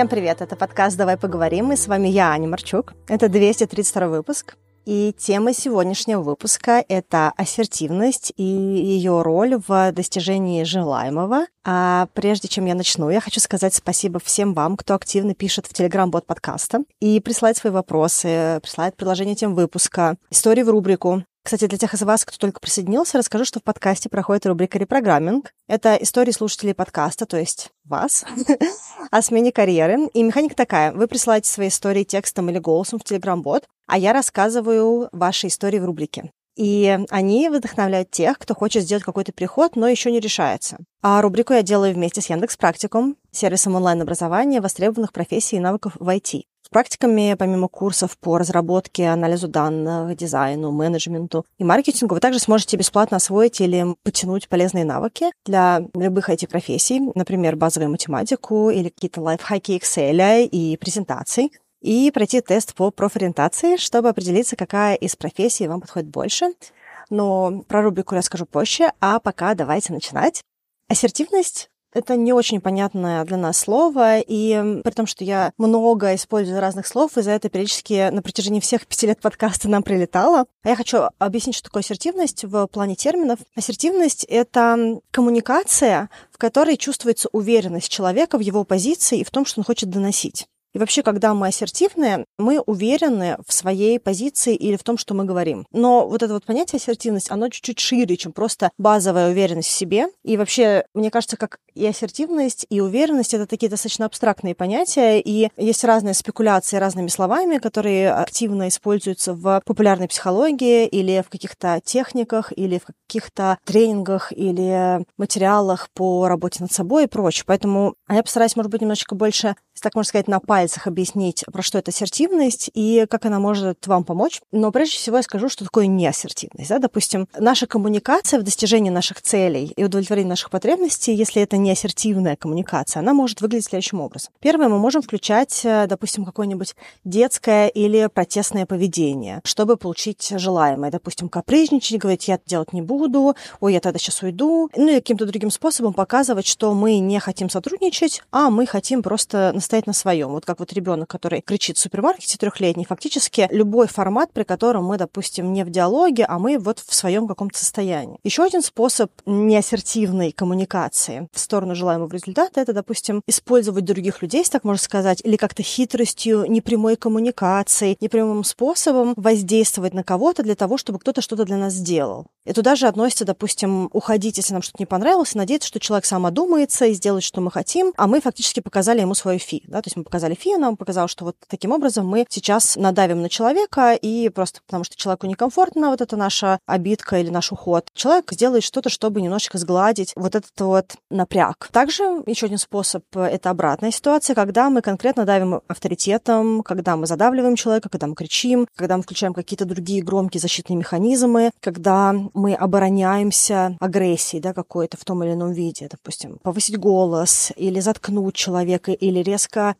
Всем привет, это подкаст «Давай поговорим», и с вами я, Аня Марчук. Это 232 выпуск. И тема сегодняшнего выпуска — это ассертивность и ее роль в достижении желаемого. А прежде чем я начну, я хочу сказать спасибо всем вам, кто активно пишет в Telegram-бот подкаста и присылает свои вопросы, присылает предложения тем выпуска, истории в рубрику. Кстати, для тех из вас, кто только присоединился, расскажу, что в подкасте проходит рубрика «Репрограмминг». Это истории слушателей подкаста, то есть вас, о смене карьеры. И механика такая. Вы присылаете свои истории текстом или голосом в Telegram-бот, а я рассказываю ваши истории в рубрике. И они вдохновляют тех, кто хочет сделать какой-то переход, но еще не решается. А рубрику я делаю вместе с Яндекс Практикум, сервисом онлайн-образования востребованных профессий и навыков в IT. С практиками, помимо курсов по разработке, анализу данных, дизайну, менеджменту и маркетингу, вы также сможете бесплатно освоить или потянуть полезные навыки для любых IT-профессий, например, базовую математику или какие-то лайфхаки Excel и презентаций, и пройти тест по профориентации, чтобы определиться, какая из профессий вам подходит больше. Но про рубрику расскажу позже, а пока давайте начинать. Ассертивность это не очень понятное для нас слово, и при том, что я много использую разных слов, и за это периодически на протяжении всех пяти лет подкаста нам прилетало. А я хочу объяснить, что такое ассертивность в плане терминов. Ассертивность — это коммуникация, в которой чувствуется уверенность человека в его позиции и в том, что он хочет доносить. И вообще, когда мы ассертивные, мы уверены в своей позиции или в том, что мы говорим. Но вот это вот понятие ассертивность, оно чуть-чуть шире, чем просто базовая уверенность в себе. И вообще, мне кажется, как и ассертивность, и уверенность — это такие достаточно абстрактные понятия, и есть разные спекуляции разными словами, которые активно используются в популярной психологии или в каких-то техниках, или в каких-то тренингах, или материалах по работе над собой и прочее. Поэтому я постараюсь, может быть, немножечко больше так можно сказать, на пальцах объяснить, про что это ассертивность и как она может вам помочь. Но прежде всего я скажу, что такое неассертивность. Да? Допустим, наша коммуникация в достижении наших целей и удовлетворении наших потребностей, если это не ассертивная коммуникация, она может выглядеть следующим образом. Первое, мы можем включать, э, допустим, какое-нибудь детское или протестное поведение, чтобы получить желаемое. Допустим, капризничать, говорить, я это делать не буду, ой, я тогда сейчас уйду. Ну и каким-то другим способом показывать, что мы не хотим сотрудничать, а мы хотим просто стоять на своем. Вот как вот ребенок, который кричит в супермаркете трехлетний, фактически любой формат, при котором мы, допустим, не в диалоге, а мы вот в своем каком-то состоянии. Еще один способ неассертивной коммуникации в сторону желаемого результата, это, допустим, использовать других людей, так можно сказать, или как-то хитростью, непрямой коммуникацией, непрямым способом воздействовать на кого-то для того, чтобы кто-то что-то для нас сделал. И туда же относится, допустим, уходить, если нам что-то не понравилось, и надеяться, что человек сам одумается и сделает, что мы хотим, а мы фактически показали ему свою фи да, то есть мы показали фи, нам показал, что вот таким образом мы сейчас надавим на человека, и просто потому что человеку некомфортно вот эта наша обидка или наш уход, человек сделает что-то, чтобы немножечко сгладить вот этот вот напряг. Также еще один способ — это обратная ситуация, когда мы конкретно давим авторитетом, когда мы задавливаем человека, когда мы кричим, когда мы включаем какие-то другие громкие защитные механизмы, когда мы обороняемся агрессией, да, какой-то в том или ином виде, допустим, повысить голос или заткнуть человека, или резко резко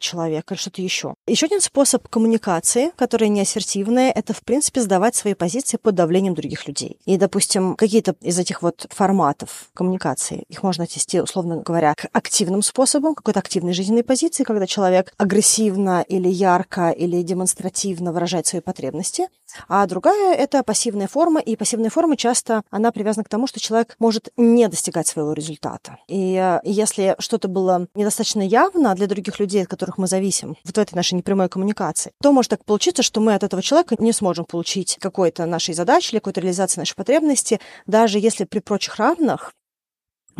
прервать человека или что-то еще. Еще один способ коммуникации, который не ассертивный, это, в принципе, сдавать свои позиции под давлением других людей. И, допустим, какие-то из этих вот форматов коммуникации, их можно отнести, условно говоря, к активным способам, какой-то активной жизненной позиции, когда человек агрессивно или ярко или демонстративно выражает свои потребности. А другая — это пассивная форма, и пассивная форма часто, она привязана к тому, что человек может не достигать своего результата. И э, если что-то было недостаточно явно для других людей, от которых мы зависим, вот в этой нашей непрямой коммуникации, то может так получиться, что мы от этого человека не сможем получить какой-то нашей задачи или какой-то реализации нашей потребности, даже если при прочих равных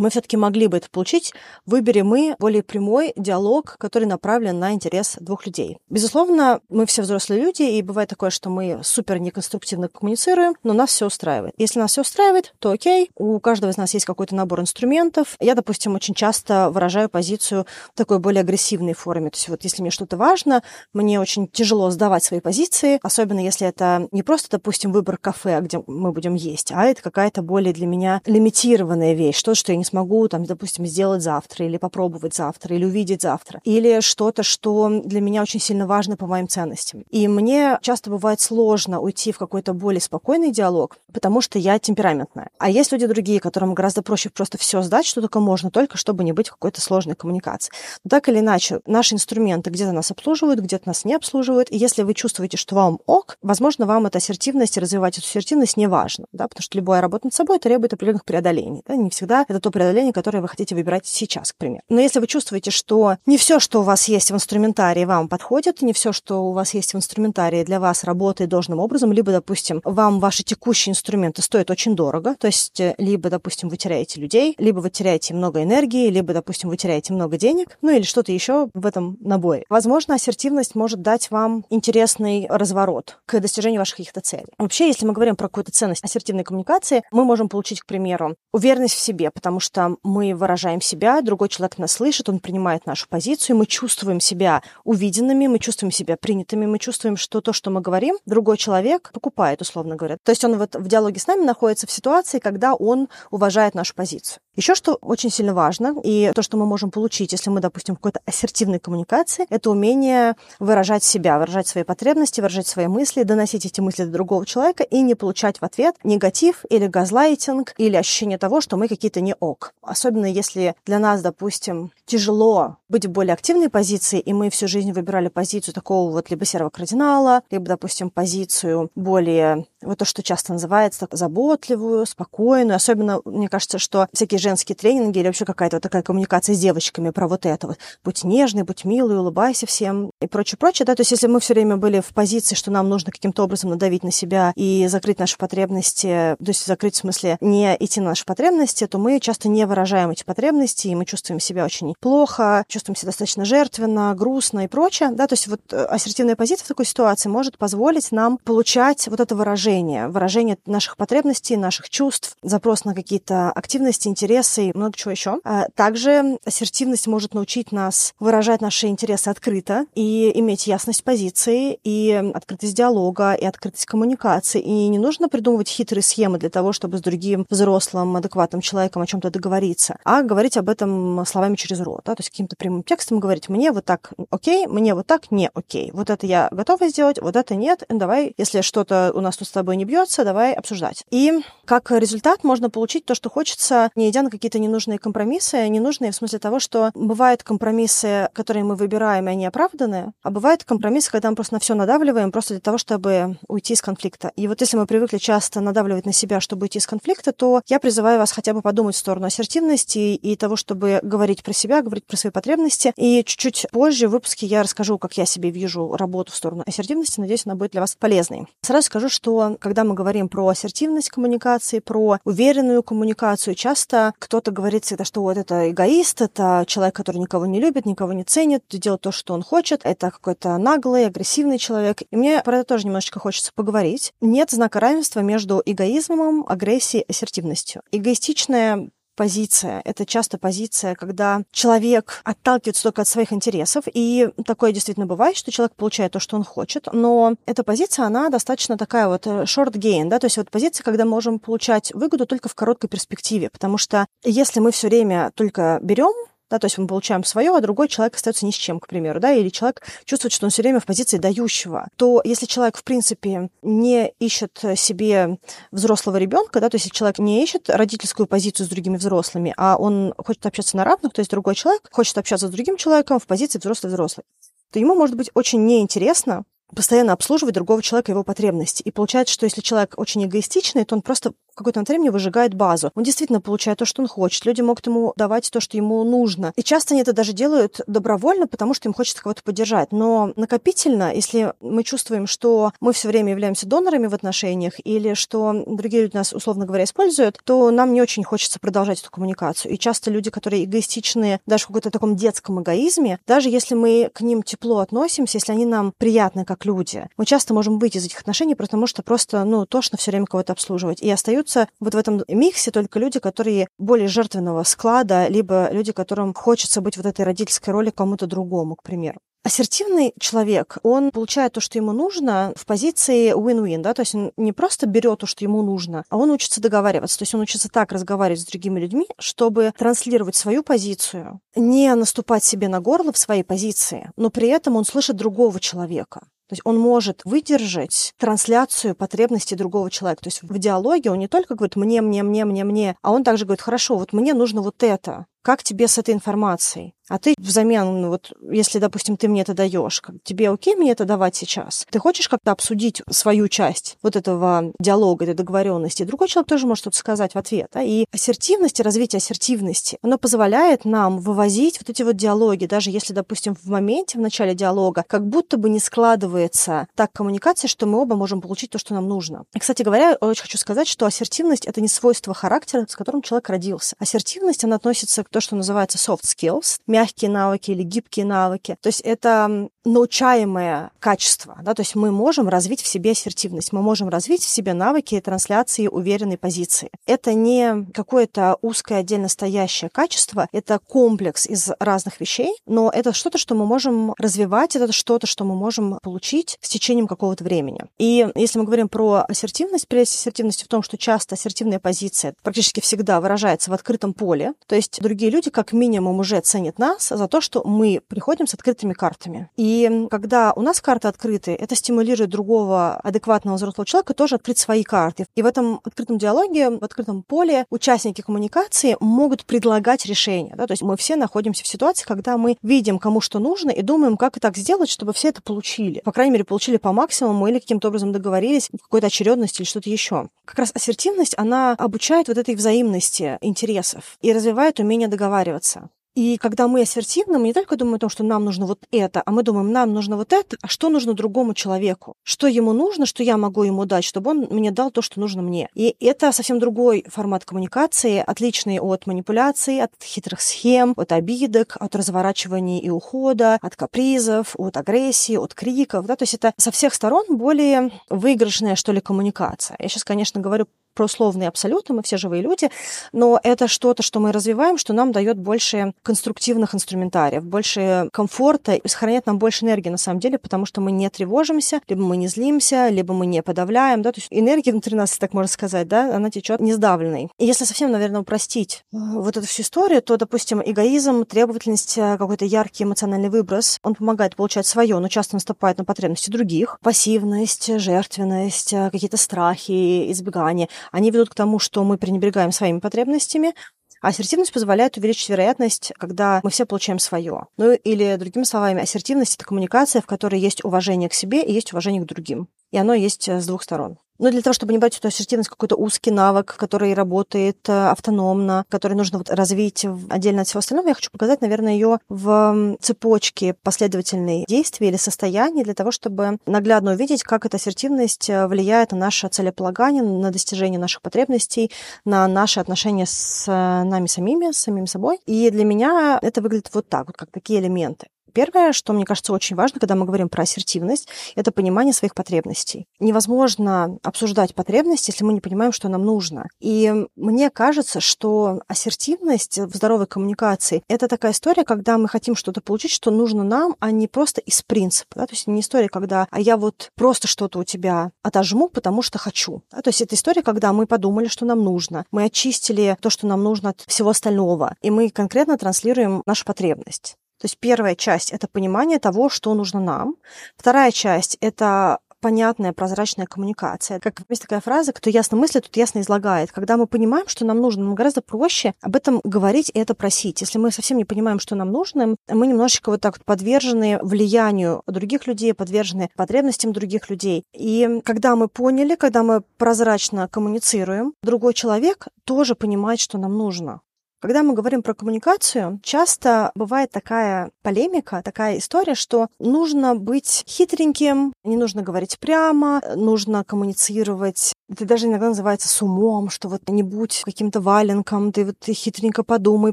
мы все-таки могли бы это получить, выбери мы более прямой диалог, который направлен на интерес двух людей. Безусловно, мы все взрослые люди, и бывает такое, что мы супер неконструктивно коммуницируем, но нас все устраивает. Если нас все устраивает, то окей, у каждого из нас есть какой-то набор инструментов. Я, допустим, очень часто выражаю позицию в такой более агрессивной форме. То есть вот если мне что-то важно, мне очень тяжело сдавать свои позиции, особенно если это не просто, допустим, выбор кафе, где мы будем есть, а это какая-то более для меня лимитированная вещь, что, что я не смогу, там, допустим, сделать завтра, или попробовать завтра, или увидеть завтра, или что-то, что для меня очень сильно важно по моим ценностям. И мне часто бывает сложно уйти в какой-то более спокойный диалог, потому что я темпераментная. А есть люди другие, которым гораздо проще просто все сдать, что только можно, только чтобы не быть в какой-то сложной коммуникации. Но так или иначе, наши инструменты где-то нас обслуживают, где-то нас не обслуживают. И если вы чувствуете, что вам ок, возможно, вам эта ассертивность и развивать эту ассертивность не важно, да, потому что любая работа над собой требует определенных преодолений. Да? Не всегда это то преодоление, которое вы хотите выбирать сейчас, к примеру. Но если вы чувствуете, что не все, что у вас есть в инструментарии, вам подходит, не все, что у вас есть в инструментарии, для вас работает должным образом, либо, допустим, вам ваши текущие инструменты стоят очень дорого, то есть э, либо, допустим, вы теряете людей, либо вы теряете много энергии, либо, допустим, вы теряете много денег, ну или что-то еще в этом наборе. Возможно, ассертивность может дать вам интересный разворот к достижению ваших каких-то целей. Вообще, если мы говорим про какую-то ценность ассертивной коммуникации, мы можем получить, к примеру, уверенность в себе, потому что мы выражаем себя, другой человек нас слышит, он принимает нашу позицию, мы чувствуем себя увиденными, мы чувствуем себя принятыми, мы чувствуем, что то, что мы говорим, другой человек покупает, условно говоря. То есть он вот в диалоге с нами находится в ситуации, когда он уважает нашу позицию. Еще что очень сильно важно, и то, что мы можем получить, если мы, допустим, в какой-то ассертивной коммуникации, это умение выражать себя, выражать свои потребности, выражать свои мысли, доносить эти мысли до другого человека и не получать в ответ негатив или газлайтинг, или ощущение того, что мы какие-то не ок. Особенно если для нас, допустим, тяжело быть в более активной позиции, и мы всю жизнь выбирали позицию такого вот либо серого кардинала, либо, допустим, позицию более, вот то, что часто называется, заботливую, спокойную. Особенно, мне кажется, что всякие женские тренинги или вообще какая-то вот такая коммуникация с девочками про вот это вот. Будь нежный, будь милый, улыбайся всем и прочее, прочее. Да? То есть если мы все время были в позиции, что нам нужно каким-то образом надавить на себя и закрыть наши потребности, то есть закрыть в смысле не идти на наши потребности, то мы часто не выражаем эти потребности, и мы чувствуем себя очень плохо, чувствуем себя достаточно жертвенно, грустно и прочее. Да? То есть вот э, ассертивная позиция в такой ситуации может позволить нам получать вот это выражение, выражение наших потребностей, наших чувств, запрос на какие-то активности, интересы, интересы и много чего еще. А также ассертивность может научить нас выражать наши интересы открыто и иметь ясность позиции, и открытость диалога, и открытость коммуникации. И не нужно придумывать хитрые схемы для того, чтобы с другим взрослым, адекватным человеком о чем-то договориться, а говорить об этом словами через рот, да, то есть каким-то прямым текстом говорить, мне вот так окей, мне вот так не окей. Вот это я готова сделать, вот это нет. Давай, если что-то у нас тут с тобой не бьется, давай обсуждать. И как результат можно получить то, что хочется, не идя на какие-то ненужные компромиссы, ненужные в смысле того, что бывают компромиссы, которые мы выбираем, и они оправданы, а бывают компромиссы, когда мы просто на все надавливаем просто для того, чтобы уйти из конфликта. И вот если мы привыкли часто надавливать на себя, чтобы уйти из конфликта, то я призываю вас хотя бы подумать в сторону ассертивности и того, чтобы говорить про себя, говорить про свои потребности. И чуть-чуть позже в выпуске я расскажу, как я себе вижу работу в сторону ассертивности. Надеюсь, она будет для вас полезной. Сразу скажу, что когда мы говорим про ассертивность коммуникации, про уверенную коммуникацию, часто кто-то говорит всегда, что вот это эгоист, это человек, который никого не любит, никого не ценит, делает то, что он хочет, это какой-то наглый, агрессивный человек. И мне про это тоже немножечко хочется поговорить. Нет знака равенства между эгоизмом, агрессией ассертивностью. Эгоистичная позиция. Это часто позиция, когда человек отталкивается только от своих интересов, и такое действительно бывает, что человек получает то, что он хочет, но эта позиция, она достаточно такая вот э, short gain, да, то есть вот позиция, когда мы можем получать выгоду только в короткой перспективе, потому что если мы все время только берем да, то есть мы получаем свое, а другой человек остается ни с чем, к примеру, да, или человек чувствует, что он все время в позиции дающего, то если человек, в принципе, не ищет себе взрослого ребенка, да, то есть если человек не ищет родительскую позицию с другими взрослыми, а он хочет общаться на равных, то есть другой человек хочет общаться с другим человеком в позиции взрослый-взрослый, то ему может быть очень неинтересно постоянно обслуживать другого человека его потребности. И получается, что если человек очень эгоистичный, то он просто какое-то времени выжигает базу. Он действительно получает то, что он хочет. Люди могут ему давать то, что ему нужно. И часто они это даже делают добровольно, потому что им хочется кого-то поддержать. Но накопительно, если мы чувствуем, что мы все время являемся донорами в отношениях или что другие люди нас, условно говоря, используют, то нам не очень хочется продолжать эту коммуникацию. И часто люди, которые эгоистичные, даже в каком-то таком детском эгоизме, даже если мы к ним тепло относимся, если они нам приятны как люди, мы часто можем выйти из этих отношений, потому что просто, ну, тошно все время кого-то обслуживать. И остаются остаются вот в этом миксе только люди, которые более жертвенного склада, либо люди, которым хочется быть вот этой родительской роли кому-то другому, к примеру. Ассертивный человек, он получает то, что ему нужно, в позиции win-win, да, то есть он не просто берет то, что ему нужно, а он учится договариваться, то есть он учится так разговаривать с другими людьми, чтобы транслировать свою позицию, не наступать себе на горло в своей позиции, но при этом он слышит другого человека. То есть он может выдержать трансляцию потребностей другого человека. То есть в диалоге он не только говорит «мне, мне, мне, мне, мне», а он также говорит «хорошо, вот мне нужно вот это». Как тебе с этой информацией? А ты взамен, ну, вот, если, допустим, ты мне это даешь, тебе окей мне это давать сейчас? Ты хочешь как-то обсудить свою часть вот этого диалога, этой договоренности? Другой человек тоже может что-то сказать в ответ. Да? И ассертивность, развитие ассертивности, оно позволяет нам вывозить вот эти вот диалоги, даже если, допустим, в моменте, в начале диалога, как будто бы не складывается так коммуникация, что мы оба можем получить то, что нам нужно. И, кстати говоря, очень хочу сказать, что ассертивность — это не свойство характера, с которым человек родился. Ассертивность, она относится то, что называется soft skills, мягкие навыки или гибкие навыки. То есть это научаемое качество. Да? То есть мы можем развить в себе ассертивность, мы можем развить в себе навыки трансляции уверенной позиции. Это не какое-то узкое отдельно стоящее качество, это комплекс из разных вещей, но это что-то, что мы можем развивать, это что-то, что мы можем получить с течением какого-то времени. И если мы говорим про ассертивность, прелесть ассертивности в том, что часто ассертивная позиция практически всегда выражается в открытом поле, то есть другие люди как минимум уже ценят нас за то, что мы приходим с открытыми картами. И когда у нас карты открыты, это стимулирует другого адекватного взрослого человека тоже открыть свои карты. И в этом открытом диалоге, в открытом поле участники коммуникации могут предлагать решения. Да? То есть мы все находимся в ситуации, когда мы видим, кому что нужно, и думаем, как и так сделать, чтобы все это получили. По крайней мере, получили по максимуму или каким-то образом договорились в какой-то очередности или что-то еще. Как раз ассертивность, она обучает вот этой взаимности интересов и развивает умение договариваться. И когда мы ассертивны, мы не только думаем о том, что нам нужно вот это, а мы думаем, нам нужно вот это, а что нужно другому человеку? Что ему нужно, что я могу ему дать, чтобы он мне дал то, что нужно мне? И это совсем другой формат коммуникации, отличный от манипуляций, от хитрых схем, от обидок, от разворачивания и ухода, от капризов, от агрессии, от криков. Да? То есть это со всех сторон более выигрышная, что ли, коммуникация. Я сейчас, конечно, говорю про условные абсолюты, мы все живые люди, но это что-то, что мы развиваем, что нам дает больше конструктивных инструментариев, больше комфорта и сохраняет нам больше энергии на самом деле, потому что мы не тревожимся, либо мы не злимся, либо мы не подавляем, да, то есть энергия внутри нас, так можно сказать, да, она течет не сдавленной. И если совсем, наверное, упростить э, вот эту всю историю, то, допустим, эгоизм, требовательность, э, какой-то яркий эмоциональный выброс, он помогает получать свое, но часто наступает на потребности других. Пассивность, жертвенность, э, какие-то страхи, избегание они ведут к тому, что мы пренебрегаем своими потребностями, а ассертивность позволяет увеличить вероятность, когда мы все получаем свое. Ну или, другими словами, ассертивность — это коммуникация, в которой есть уважение к себе и есть уважение к другим. И оно есть с двух сторон. Но для того, чтобы не брать эту ассертивность, какой-то узкий навык, который работает э, автономно, который нужно вот развить отдельно от всего остального, я хочу показать, наверное, ее в цепочке последовательной действий или состояний для того, чтобы наглядно увидеть, как эта ассертивность э, влияет на наше целеполагание, на достижение наших потребностей, на наши отношения с э, нами самими, с самим собой. И для меня это выглядит вот так, вот как такие элементы. Первое, что мне кажется очень важно, когда мы говорим про ассертивность, это понимание своих потребностей. Невозможно обсуждать потребности, если мы не понимаем, что нам нужно. И мне кажется, что ассертивность в здоровой коммуникации — это такая история, когда мы хотим что-то получить, что нужно нам, а не просто из принципа. Да? То есть не история, когда а я вот просто что-то у тебя отожму, потому что хочу. Да? То есть это история, когда мы подумали, что нам нужно, мы очистили то, что нам нужно от всего остального, и мы конкретно транслируем нашу потребность. То есть первая часть – это понимание того, что нужно нам. Вторая часть – это понятная, прозрачная коммуникация. Как есть такая фраза, кто ясно мыслит, тот ясно излагает. Когда мы понимаем, что нам нужно, нам гораздо проще об этом говорить и это просить. Если мы совсем не понимаем, что нам нужно, мы немножечко вот так вот подвержены влиянию других людей, подвержены потребностям других людей. И когда мы поняли, когда мы прозрачно коммуницируем, другой человек тоже понимает, что нам нужно. Когда мы говорим про коммуникацию, часто бывает такая полемика, такая история, что нужно быть хитреньким, не нужно говорить прямо, нужно коммуницировать это даже иногда называется с умом, что вот не будь каким-то валенком, ты вот хитренько подумай,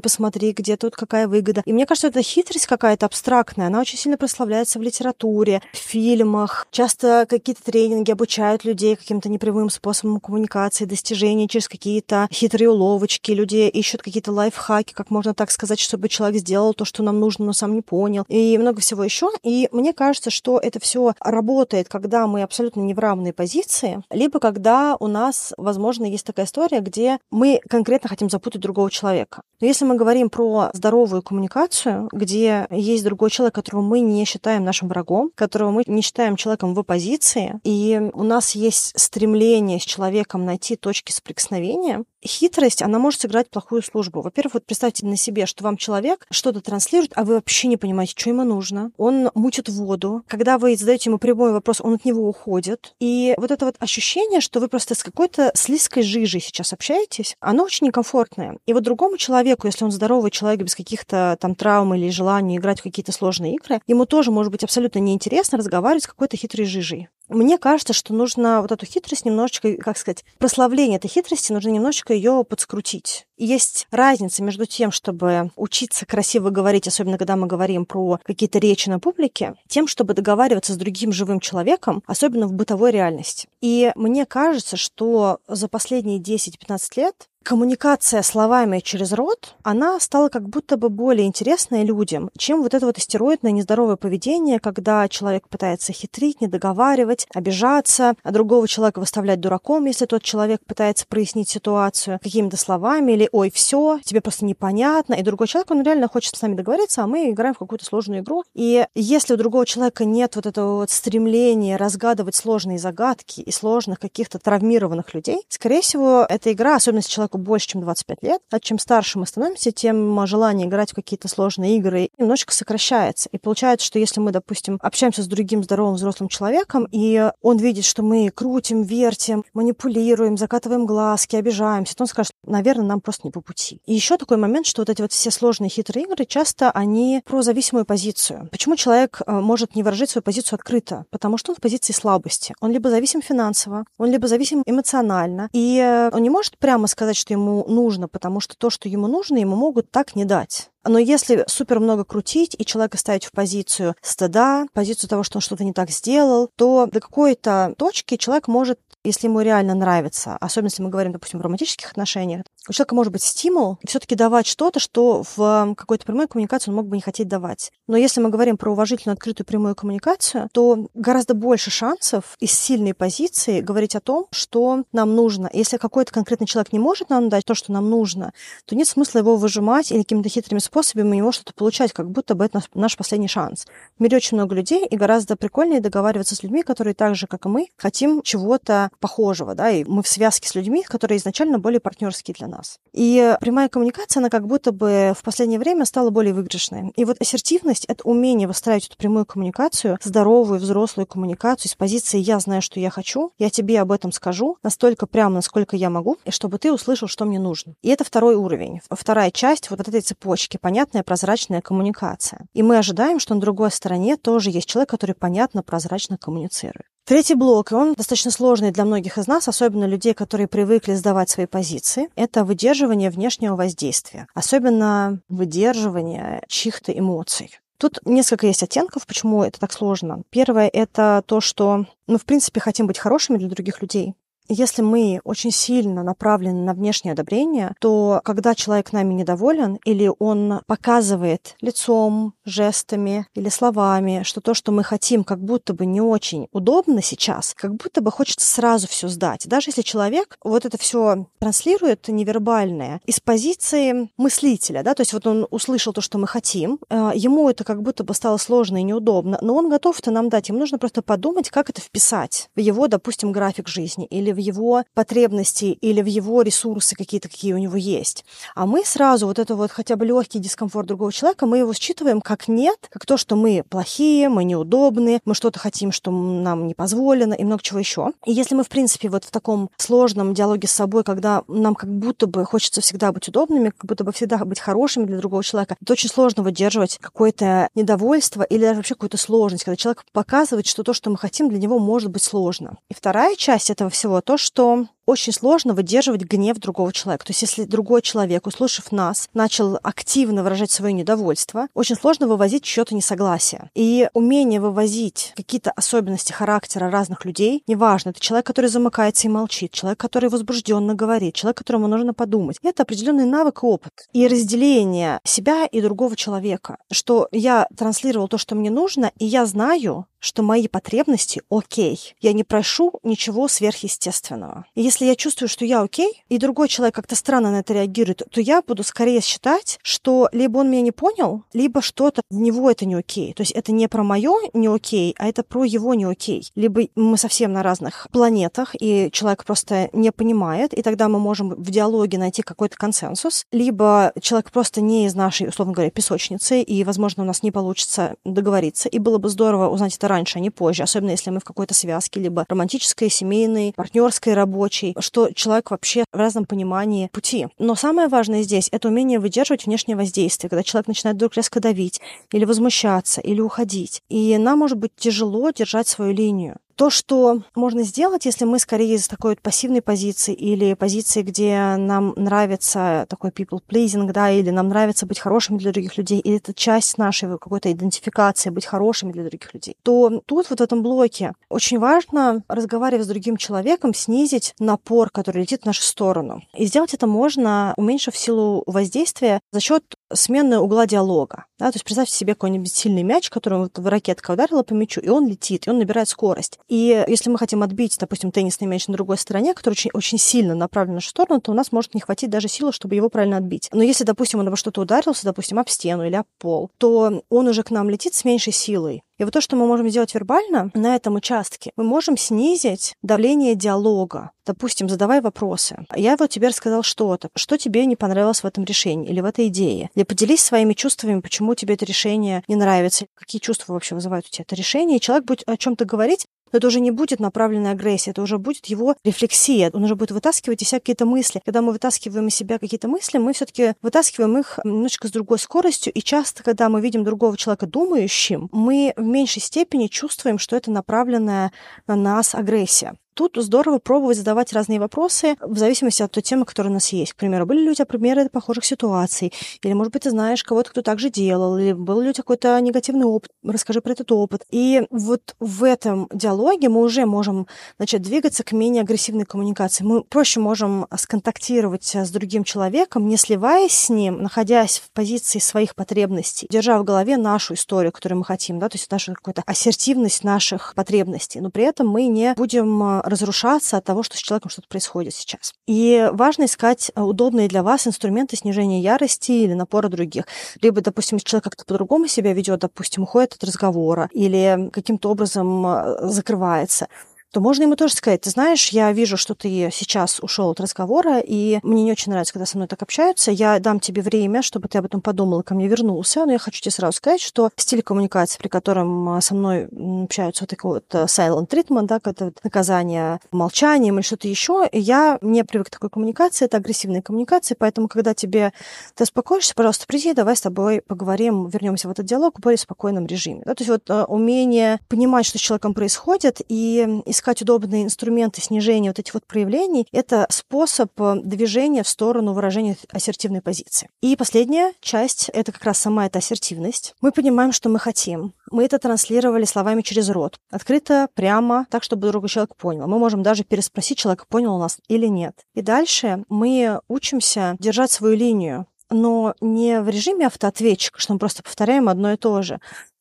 посмотри, где тут какая выгода. И мне кажется, эта хитрость какая-то абстрактная, она очень сильно прославляется в литературе, в фильмах. Часто какие-то тренинги обучают людей каким-то непрямым способом коммуникации, достижения через какие-то хитрые уловочки. Люди ищут какие-то лайфхаки, как можно так сказать, чтобы человек сделал то, что нам нужно, но сам не понял, и много всего еще. И мне кажется, что это все работает, когда мы абсолютно не в равной позиции, либо когда у нас, возможно, есть такая история, где мы конкретно хотим запутать другого человека. Но если мы говорим про здоровую коммуникацию, где есть другой человек, которого мы не считаем нашим врагом, которого мы не считаем человеком в оппозиции, и у нас есть стремление с человеком найти точки соприкосновения, хитрость, она может сыграть плохую службу. Во-первых, вот представьте на себе, что вам человек что-то транслирует, а вы вообще не понимаете, что ему нужно. Он мутит воду. Когда вы задаете ему прямой вопрос, он от него уходит. И вот это вот ощущение, что вы просто с какой-то слизкой жижей сейчас общаетесь, оно очень некомфортное. И вот другому человеку, если он здоровый человек без каких-то там травм или желаний играть в какие-то сложные игры, ему тоже может быть абсолютно неинтересно разговаривать с какой-то хитрой жижей. Мне кажется, что нужно вот эту хитрость немножечко, как сказать, прославление этой хитрости, нужно немножечко ее подскрутить. есть разница между тем, чтобы учиться красиво говорить, особенно когда мы говорим про какие-то речи на публике, тем, чтобы договариваться с другим живым человеком, особенно в бытовой реальности. И мне кажется, что за последние 10-15 лет коммуникация словами через рот, она стала как будто бы более интересной людям, чем вот это вот истероидное нездоровое поведение, когда человек пытается хитрить, не договаривать, обижаться, а другого человека выставлять дураком, если тот человек пытается прояснить ситуацию какими-то словами, или «Ой, все, тебе просто непонятно», и другой человек, он реально хочет с нами договориться, а мы играем в какую-то сложную игру. И если у другого человека нет вот этого вот стремления разгадывать сложные загадки и сложных каких-то травмированных людей, скорее всего, эта игра, особенно если человеку больше, чем 25 лет, а чем старше мы становимся, тем желание играть в какие-то сложные игры немножечко сокращается. И получается, что если мы, допустим, общаемся с другим здоровым взрослым человеком, и он видит, что мы крутим, вертим, манипулируем, закатываем глазки, обижаемся, то он скажет, наверное, нам просто не по пути. И еще такой момент, что вот эти вот все сложные хитрые игры, часто они про зависимую позицию. Почему человек э, может не выражать свою позицию открыто? Потому что он в позиции слабости. Он либо зависим финансово, он либо зависим эмоционально, и э, он не может прямо сказать, что ему нужно, потому что то, что ему нужно, ему могут так не дать. Но если супер много крутить и человека ставить в позицию стыда, позицию того, что он что-то не так сделал, то до какой-то точки человек может если ему реально нравится, особенно если мы говорим, допустим, в романтических отношениях, у человека может быть стимул все-таки давать что-то, что в какой-то прямой коммуникации он мог бы не хотеть давать. Но если мы говорим про уважительную, открытую прямую коммуникацию, то гораздо больше шансов из сильной позиции говорить о том, что нам нужно. Если какой-то конкретный человек не может нам дать то, что нам нужно, то нет смысла его выжимать или какими-то хитрыми способами у него что-то получать, как будто бы это наш последний шанс. В мире очень много людей, и гораздо прикольнее договариваться с людьми, которые так же, как и мы, хотим чего-то похожего, да, и мы в связке с людьми, которые изначально более партнерские для нас. И прямая коммуникация, она как будто бы в последнее время стала более выигрышной. И вот ассертивность — это умение выстраивать эту прямую коммуникацию, здоровую, взрослую коммуникацию с позиции «я знаю, что я хочу, я тебе об этом скажу настолько прямо, насколько я могу, и чтобы ты услышал, что мне нужно». И это второй уровень, вторая часть вот этой цепочки, понятная, прозрачная коммуникация. И мы ожидаем, что на другой стороне тоже есть человек, который понятно, прозрачно коммуницирует. Третий блок, и он достаточно сложный для многих из нас, особенно людей, которые привыкли сдавать свои позиции, это выдерживание внешнего воздействия, особенно выдерживание чьих-то эмоций. Тут несколько есть оттенков, почему это так сложно. Первое — это то, что мы, в принципе, хотим быть хорошими для других людей. Если мы очень сильно направлены на внешнее одобрение, то когда человек нами недоволен или он показывает лицом, жестами или словами, что то, что мы хотим, как будто бы не очень удобно сейчас, как будто бы хочется сразу все сдать. Даже если человек вот это все транслирует невербальное из позиции мыслителя, да, то есть вот он услышал то, что мы хотим, э, ему это как будто бы стало сложно и неудобно, но он готов это нам дать. Ему нужно просто подумать, как это вписать в его, допустим, график жизни или в его потребности или в его ресурсы какие-то, какие у него есть. А мы сразу вот это вот хотя бы легкий дискомфорт другого человека, мы его считываем как нет, как то, что мы плохие, мы неудобные, мы что-то хотим, что нам не позволено и много чего еще. И если мы, в принципе, вот в таком сложном диалоге с собой, когда нам как будто бы хочется всегда быть удобными, как будто бы всегда быть хорошими для другого человека, это очень сложно выдерживать какое-то недовольство или даже вообще какую-то сложность, когда человек показывает, что то, что мы хотим, для него может быть сложно. И вторая часть этого всего, то, что очень сложно выдерживать гнев другого человека. То есть если другой человек, услышав нас, начал активно выражать свое недовольство, очень сложно вывозить чье-то несогласие. И умение вывозить какие-то особенности характера разных людей, неважно, это человек, который замыкается и молчит, человек, который возбужденно говорит, человек, которому нужно подумать, это определенный навык и опыт. И разделение себя и другого человека, что я транслировал то, что мне нужно, и я знаю, что мои потребности окей. Я не прошу ничего сверхъестественного. И если я чувствую, что я окей, и другой человек как-то странно на это реагирует, то я буду скорее считать, что либо он меня не понял, либо что-то в него это не окей. То есть это не про мое не окей, а это про его не окей. Либо мы совсем на разных планетах, и человек просто не понимает, и тогда мы можем в диалоге найти какой-то консенсус, либо человек просто не из нашей, условно говоря, песочницы, и, возможно, у нас не получится договориться, и было бы здорово узнать это раньше, а не позже, особенно если мы в какой-то связке, либо романтической, семейной, партнерской, рабочей, что человек вообще в разном понимании пути. Но самое важное здесь — это умение выдерживать внешнее воздействие, когда человек начинает вдруг резко давить, или возмущаться, или уходить. И нам может быть тяжело держать свою линию то, что можно сделать, если мы скорее из такой вот пассивной позиции или позиции, где нам нравится такой people pleasing, да, или нам нравится быть хорошими для других людей, или это часть нашей какой-то идентификации, быть хорошими для других людей, то тут вот в этом блоке очень важно, разговаривая с другим человеком, снизить напор, который летит в нашу сторону. И сделать это можно, уменьшив силу воздействия за счет смены угла диалога. Да? То есть представьте себе какой-нибудь сильный мяч, который вот ракетка ударила по мячу, и он летит, и он набирает скорость. И если мы хотим отбить, допустим, теннисный мяч на другой стороне, который очень, очень сильно направлен в нашу сторону, то у нас может не хватить даже силы, чтобы его правильно отбить. Но если, допустим, он обо что-то ударился, допустим, об стену или об пол, то он уже к нам летит с меньшей силой. И вот то, что мы можем сделать вербально на этом участке, мы можем снизить давление диалога. Допустим, задавай вопросы. Я вот тебе рассказал что-то. Что тебе не понравилось в этом решении или в этой идее? Или поделись своими чувствами, почему тебе это решение не нравится. Какие чувства вообще вызывают у тебя это решение. И человек будет о чем-то говорить, но это уже не будет направленная агрессия, это уже будет его рефлексия, он уже будет вытаскивать из себя какие-то мысли. Когда мы вытаскиваем из себя какие-то мысли, мы все-таки вытаскиваем их немножечко с другой скоростью, и часто, когда мы видим другого человека думающим, мы в меньшей степени чувствуем, что это направленная на нас агрессия. Тут здорово пробовать задавать разные вопросы в зависимости от той темы, которая у нас есть. К примеру, были ли у тебя примеры похожих ситуаций? Или, может быть, ты знаешь кого-то, кто так же делал? Или был ли у тебя какой-то негативный опыт? Расскажи про этот опыт. И вот в этом диалоге мы уже можем начать двигаться к менее агрессивной коммуникации. Мы проще можем сконтактировать с другим человеком, не сливаясь с ним, находясь в позиции своих потребностей, держа в голове нашу историю, которую мы хотим, да, то есть нашу какую-то ассертивность наших потребностей. Но при этом мы не будем разрушаться от того, что с человеком что-то происходит сейчас. И важно искать э, удобные для вас инструменты снижения ярости или напора других. Либо, допустим, если человек как-то по-другому себя ведет, допустим, уходит от разговора или каким-то образом э, закрывается то можно ему тоже сказать, ты знаешь, я вижу, что ты сейчас ушел от разговора, и мне не очень нравится, когда со мной так общаются. Я дам тебе время, чтобы ты об этом подумал и ко мне вернулся. Но я хочу тебе сразу сказать, что стиль коммуникации, при котором а, со мной общаются вот такой вот э, silent treatment, да, это наказание молчанием или что-то еще, я не привык к такой коммуникации, это агрессивная коммуникация, поэтому, когда тебе ты успокоишься, пожалуйста, приди, давай с тобой поговорим, вернемся в этот диалог в более спокойном режиме. Да, то есть вот э, умение понимать, что с человеком происходит, и искать удобные инструменты снижения вот этих вот проявлений, это способ э, движения в сторону выражения ассертивной позиции. И последняя часть — это как раз сама эта ассертивность. Мы понимаем, что мы хотим. Мы это транслировали словами через рот. Открыто, прямо, так, чтобы другой человек понял. Мы можем даже переспросить, человек понял нас или нет. И дальше мы учимся держать свою линию но не в режиме автоответчика, что мы просто повторяем одно и то же,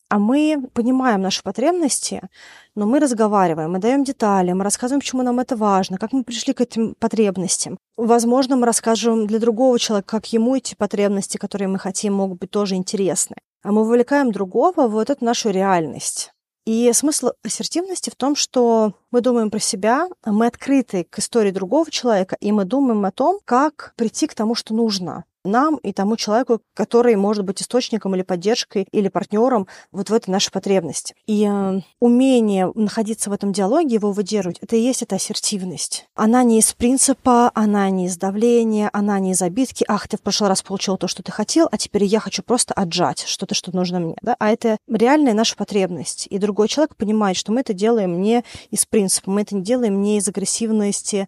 а мы понимаем наши потребности, но мы разговариваем, мы даем детали, мы рассказываем, почему нам это важно, как мы пришли к этим потребностям. Возможно, мы расскажем для другого человека, как ему эти потребности, которые мы хотим, могут быть тоже интересны. А мы вовлекаем другого в вот эту нашу реальность. И смысл ассертивности в том, что мы думаем про себя, мы открыты к истории другого человека, и мы думаем о том, как прийти к тому, что нужно нам и тому человеку, который может быть источником или поддержкой или партнером вот в этой нашей потребности. И э, умение находиться в этом диалоге, его выдерживать, это и есть эта ассертивность. Она не из принципа, она не из давления, она не из обидки. Ах, ты в прошлый раз получил то, что ты хотел, а теперь я хочу просто отжать что-то, что нужно мне. Да? А это реальная наша потребность. И другой человек понимает, что мы это делаем не из принципа, мы это не делаем не из агрессивности,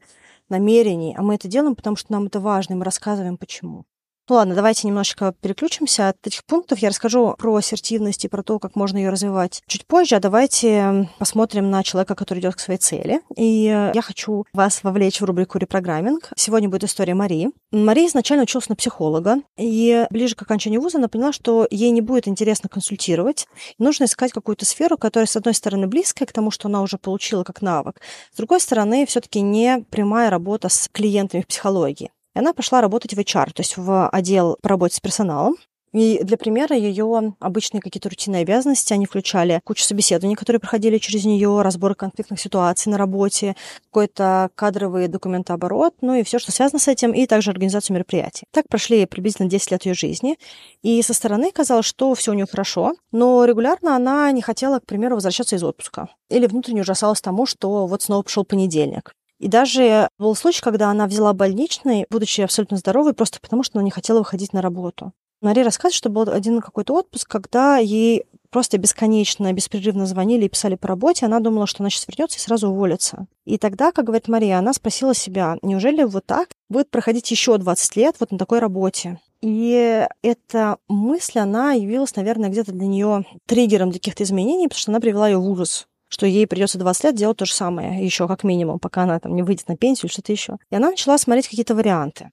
намерений, а мы это делаем, потому что нам это важно, и мы рассказываем почему. Ну ладно, давайте немножечко переключимся от этих пунктов. Я расскажу про ассертивность и про то, как можно ее развивать чуть позже. А давайте посмотрим на человека, который идет к своей цели. И я хочу вас вовлечь в рубрику репрограмминг. Сегодня будет история Марии. Мария изначально училась на психолога, и ближе к окончанию вуза она поняла, что ей не будет интересно консультировать. нужно искать какую-то сферу, которая, с одной стороны, близкая к тому, что она уже получила как навык, с другой стороны, все-таки не прямая работа с клиентами в психологии. Она пошла работать в HR, то есть в отдел по работе с персоналом. И для примера ее обычные какие-то рутинные обязанности, они включали кучу собеседований, которые проходили через нее, разбор конфликтных ситуаций на работе, какой-то кадровый документооборот, ну и все, что связано с этим, и также организацию мероприятий. Так прошли приблизительно 10 лет ее жизни, и со стороны казалось, что все у нее хорошо, но регулярно она не хотела, к примеру, возвращаться из отпуска. Или внутренне ужасалась тому, что вот снова пришел понедельник. И даже был случай, когда она взяла больничный, будучи абсолютно здоровой, просто потому что она не хотела выходить на работу. Мария рассказывает, что был один какой-то отпуск, когда ей просто бесконечно, беспрерывно звонили и писали по работе. Она думала, что она сейчас вернется и сразу уволится. И тогда, как говорит Мария, она спросила себя, неужели вот так будет проходить еще 20 лет вот на такой работе? И эта мысль, она явилась, наверное, где-то для нее триггером для каких-то изменений, потому что она привела ее в ужас что ей придется 20 лет делать то же самое, еще как минимум, пока она там не выйдет на пенсию или что-то еще. И она начала смотреть какие-то варианты.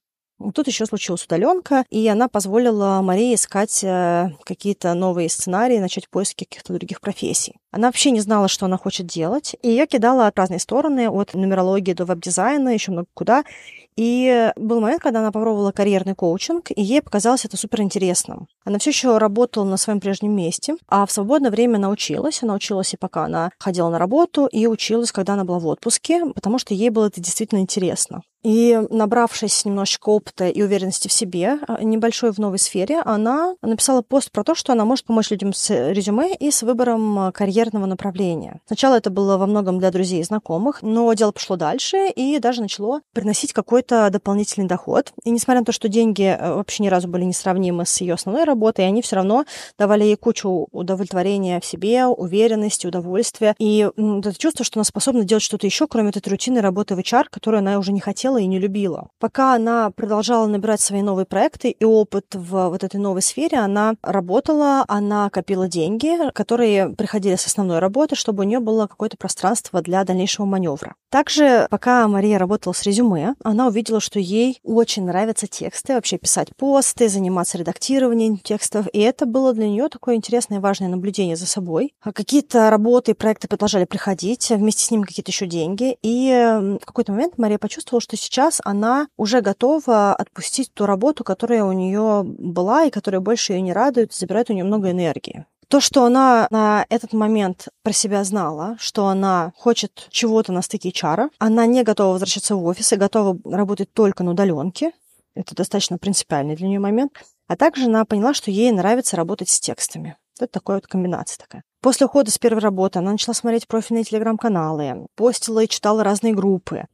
Тут еще случилась удаленка, и она позволила Марии искать э, какие-то новые сценарии, начать поиски каких-то других профессий. Она вообще не знала, что она хочет делать, и ее кидала от разные стороны, от нумерологии до веб-дизайна, еще много куда. И был момент, когда она попробовала карьерный коучинг, и ей показалось это супер интересным. Она все еще работала на своем прежнем месте, а в свободное время она училась. Она училась и пока она ходила на работу, и училась, когда она была в отпуске, потому что ей было это действительно интересно. И набравшись немножечко опыта и уверенности в себе, а, небольшой в новой сфере, она написала пост про то, что она может помочь людям с резюме и с выбором а, карьерного направления. Сначала это было во многом для друзей и знакомых, но дело пошло дальше и даже начало приносить какой-то дополнительный доход. И несмотря на то, что деньги э, вообще ни разу были несравнимы с ее основной работой, они все равно давали ей кучу удовлетворения в себе, уверенности, удовольствия. И это чувство, что она способна делать что-то еще, кроме этой рутинной работы в HR, которую она уже не хотела хотела и не любила. Пока она продолжала набирать свои новые проекты и опыт в вот этой новой сфере, она работала, она копила деньги, которые приходили с основной работы, чтобы у нее было какое-то пространство для дальнейшего маневра. Также, пока Мария работала с резюме, она увидела, что ей очень нравятся тексты, вообще писать посты, заниматься редактированием текстов, и это было для нее такое интересное и важное наблюдение за собой. А какие-то работы и проекты продолжали приходить, вместе с ними какие-то еще деньги, и в какой-то момент Мария почувствовала, что сейчас она уже готова отпустить ту работу, которая у нее была и которая больше ее не радует, забирает у нее много энергии. То, что она на этот момент про себя знала, что она хочет чего-то на стыке чара, она не готова возвращаться в офис и готова работать только на удаленке. Это достаточно принципиальный для нее момент. А также она поняла, что ей нравится работать с текстами. Это такая вот комбинация такая. После ухода с первой работы она начала смотреть профильные телеграм-каналы, постила и читала разные группы.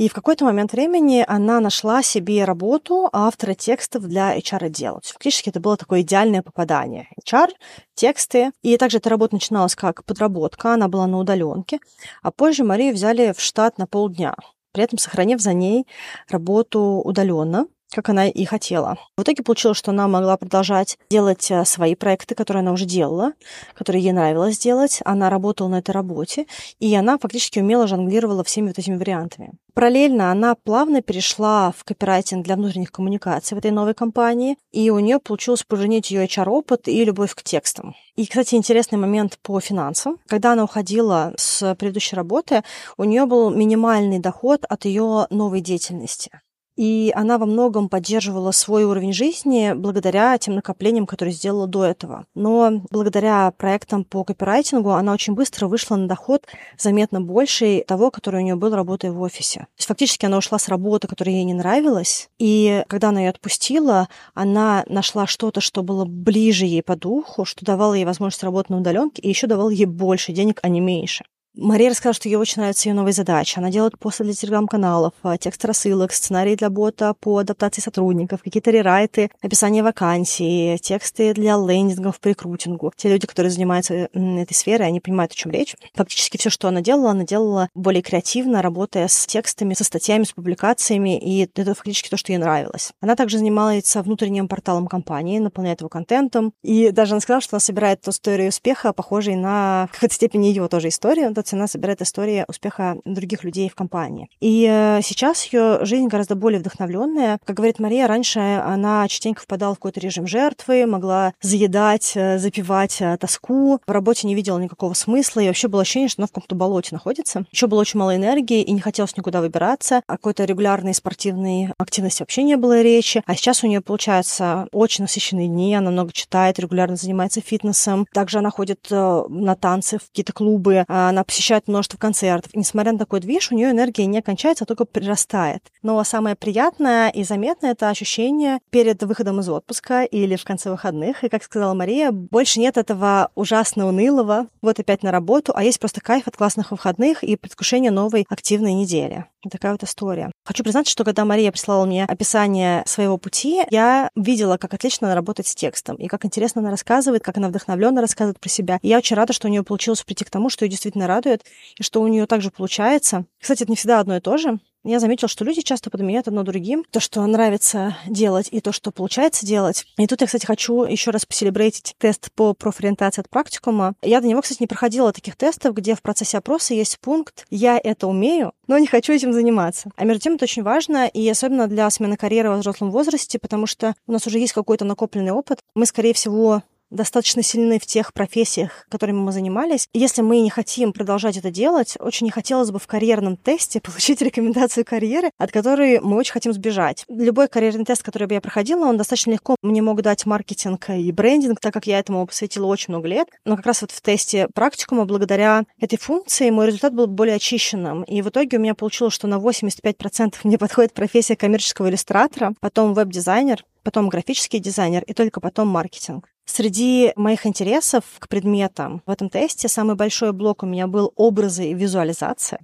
И в какой-то момент времени она нашла себе работу автора текстов для HR-отдела. Фактически это было такое идеальное попадание. HR, тексты. И также эта работа начиналась как подработка, она была на удаленке. А позже Марию взяли в штат на полдня, при этом сохранив за ней работу удаленно как она и хотела. В итоге получилось, что она могла продолжать делать э, свои проекты, которые она уже делала, которые ей нравилось делать. Она работала на этой работе, и она фактически умело жонглировала всеми вот этими вариантами. Параллельно она плавно перешла в копирайтинг для внутренних коммуникаций в этой новой компании, и у нее получилось поженить ее HR-опыт и любовь к текстам. И, кстати, интересный момент по финансам. Когда она уходила с предыдущей работы, у нее был минимальный доход от ее новой деятельности и она во многом поддерживала свой уровень жизни благодаря тем накоплениям, которые сделала до этого. Но благодаря проектам по копирайтингу она очень быстро вышла на доход заметно больше того, который у нее был, работая в офисе. То есть фактически она ушла с работы, которая ей не нравилась, и когда она ее отпустила, она нашла что-то, что было ближе ей по духу, что давало ей возможность работать на удаленке, и еще давало ей больше денег, а не меньше. Мария рассказала, что ей очень нравятся ее новые задачи. Она делает посты для телеграм-каналов, а, текст рассылок, сценарий для бота по адаптации сотрудников, какие-то рерайты, описание вакансий, тексты для лендингов по рекрутингу. Те люди, которые занимаются этой сферой, они понимают, о чем речь. Фактически все, что она делала, она делала более креативно, работая с текстами, со статьями, с публикациями, и это фактически то, что ей нравилось. Она также занимается внутренним порталом компании, наполняет его контентом, и даже она сказала, что она собирает историю успеха, похожей на в какой-то степени ее тоже историю, эта цена собирает истории успеха других людей в компании. И э, сейчас ее жизнь гораздо более вдохновленная. Как говорит Мария, раньше она частенько впадала в какой-то режим жертвы, могла заедать, э, запивать э, тоску. В работе не видела никакого смысла, и вообще было ощущение, что она в каком-то болоте находится. Еще было очень мало энергии, и не хотелось никуда выбираться. О какой-то регулярной спортивной активности вообще не было речи. А сейчас у нее получается очень насыщенные дни, она много читает, регулярно занимается фитнесом. Также она ходит на танцы в какие-то клубы, она посещает множество концертов. И несмотря на такой движ, у нее энергия не кончается, а только прирастает. Но самое приятное и заметное — это ощущение перед выходом из отпуска или в конце выходных. И, как сказала Мария, больше нет этого ужасно унылого «вот опять на работу», а есть просто кайф от классных выходных и предвкушение новой активной недели. Такая вот история. Хочу признать, что когда Мария прислала мне описание своего пути, я видела, как отлично она работает с текстом, и как интересно она рассказывает, как она вдохновленно рассказывает про себя. И я очень рада, что у нее получилось прийти к тому, что ее действительно радует, и что у нее также получается. Кстати, это не всегда одно и то же. Я заметила, что люди часто подменяют одно другим. То, что нравится делать, и то, что получается делать. И тут я, кстати, хочу еще раз поселебрейтить тест по профориентации от практикума. Я до него, кстати, не проходила таких тестов, где в процессе опроса есть пункт «я это умею, но не хочу этим заниматься». А между тем это очень важно, и особенно для смены карьеры во взрослом возрасте, потому что у нас уже есть какой-то накопленный опыт. Мы, скорее всего, достаточно сильны в тех профессиях, которыми мы занимались. Если мы не хотим продолжать это делать, очень не хотелось бы в карьерном тесте получить рекомендацию карьеры, от которой мы очень хотим сбежать. Любой карьерный тест, который бы я проходила, он достаточно легко мне мог дать маркетинг и брендинг, так как я этому посвятила очень много лет. Но как раз вот в тесте практикума, благодаря этой функции, мой результат был более очищенным. И в итоге у меня получилось, что на 85% мне подходит профессия коммерческого иллюстратора, потом веб-дизайнер, потом графический дизайнер и только потом маркетинг. Среди моих интересов к предметам в этом тесте самый большой блок у меня был образы и визуализация.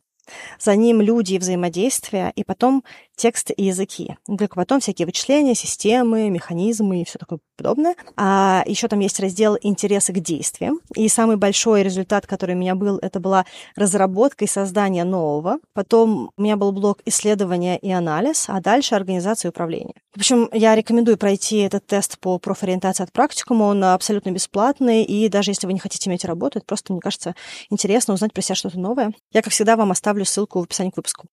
За ним люди и взаимодействия, и потом тексты и языки. Только потом всякие вычисления, системы, механизмы и все такое подобное. А еще там есть раздел «Интересы к действиям». И самый большой результат, который у меня был, это была разработка и создание нового. Потом у меня был блок исследования и анализ, а дальше организация и управление. В общем, я рекомендую пройти этот тест по профориентации от практикума. Он абсолютно бесплатный, и даже если вы не хотите иметь работу, это просто, мне кажется, интересно узнать про себя что-то новое. Я, как всегда, вам оставлю ссылку в описании к выпуску.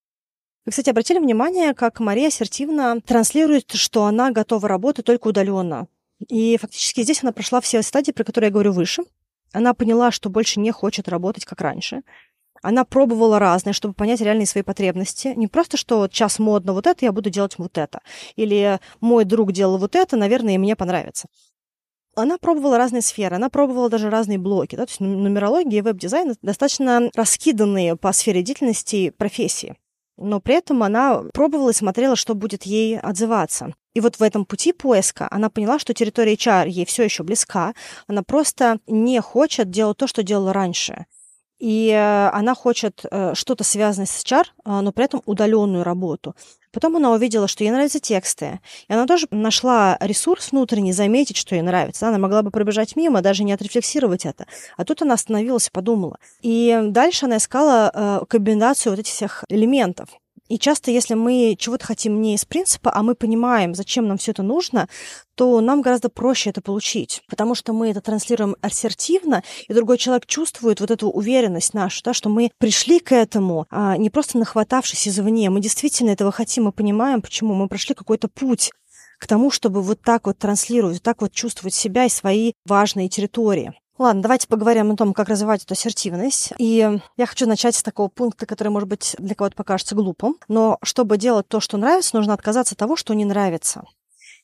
Вы, кстати, обратили внимание, как Мария ассертивно транслирует, что она готова работать только удаленно. И фактически здесь она прошла все стадии, про которые я говорю выше. Она поняла, что больше не хочет работать, как раньше. Она пробовала разное, чтобы понять реальные свои потребности. Не просто, что вот сейчас модно вот это, я буду делать вот это. Или мой друг делал вот это, наверное, и мне понравится. Она пробовала разные сферы, она пробовала даже разные блоки. Да? То есть нумерология и веб-дизайн достаточно раскиданные по сфере деятельности профессии но при этом она пробовала и смотрела, что будет ей отзываться. И вот в этом пути поиска она поняла, что территория HR ей все еще близка, она просто не хочет делать то, что делала раньше. И э, она хочет э, что-то связанное с HR, э, но при этом удаленную работу. Потом она увидела, что ей нравятся тексты. И она тоже нашла ресурс внутренний заметить, что ей нравится. Она могла бы пробежать мимо, даже не отрефлексировать это. А тут она остановилась и подумала. И дальше она искала комбинацию вот этих всех элементов. И часто, если мы чего-то хотим не из принципа, а мы понимаем, зачем нам все это нужно, то нам гораздо проще это получить, потому что мы это транслируем ассертивно, и другой человек чувствует вот эту уверенность нашу, да, что мы пришли к этому, а не просто нахватавшись извне. Мы действительно этого хотим, мы понимаем, почему мы прошли какой-то путь к тому, чтобы вот так вот транслировать, вот так вот чувствовать себя и свои важные территории. Ладно, давайте поговорим о том, как развивать эту ассертивность. И я хочу начать с такого пункта, который, может быть, для кого-то покажется глупым. Но чтобы делать то, что нравится, нужно отказаться от того, что не нравится.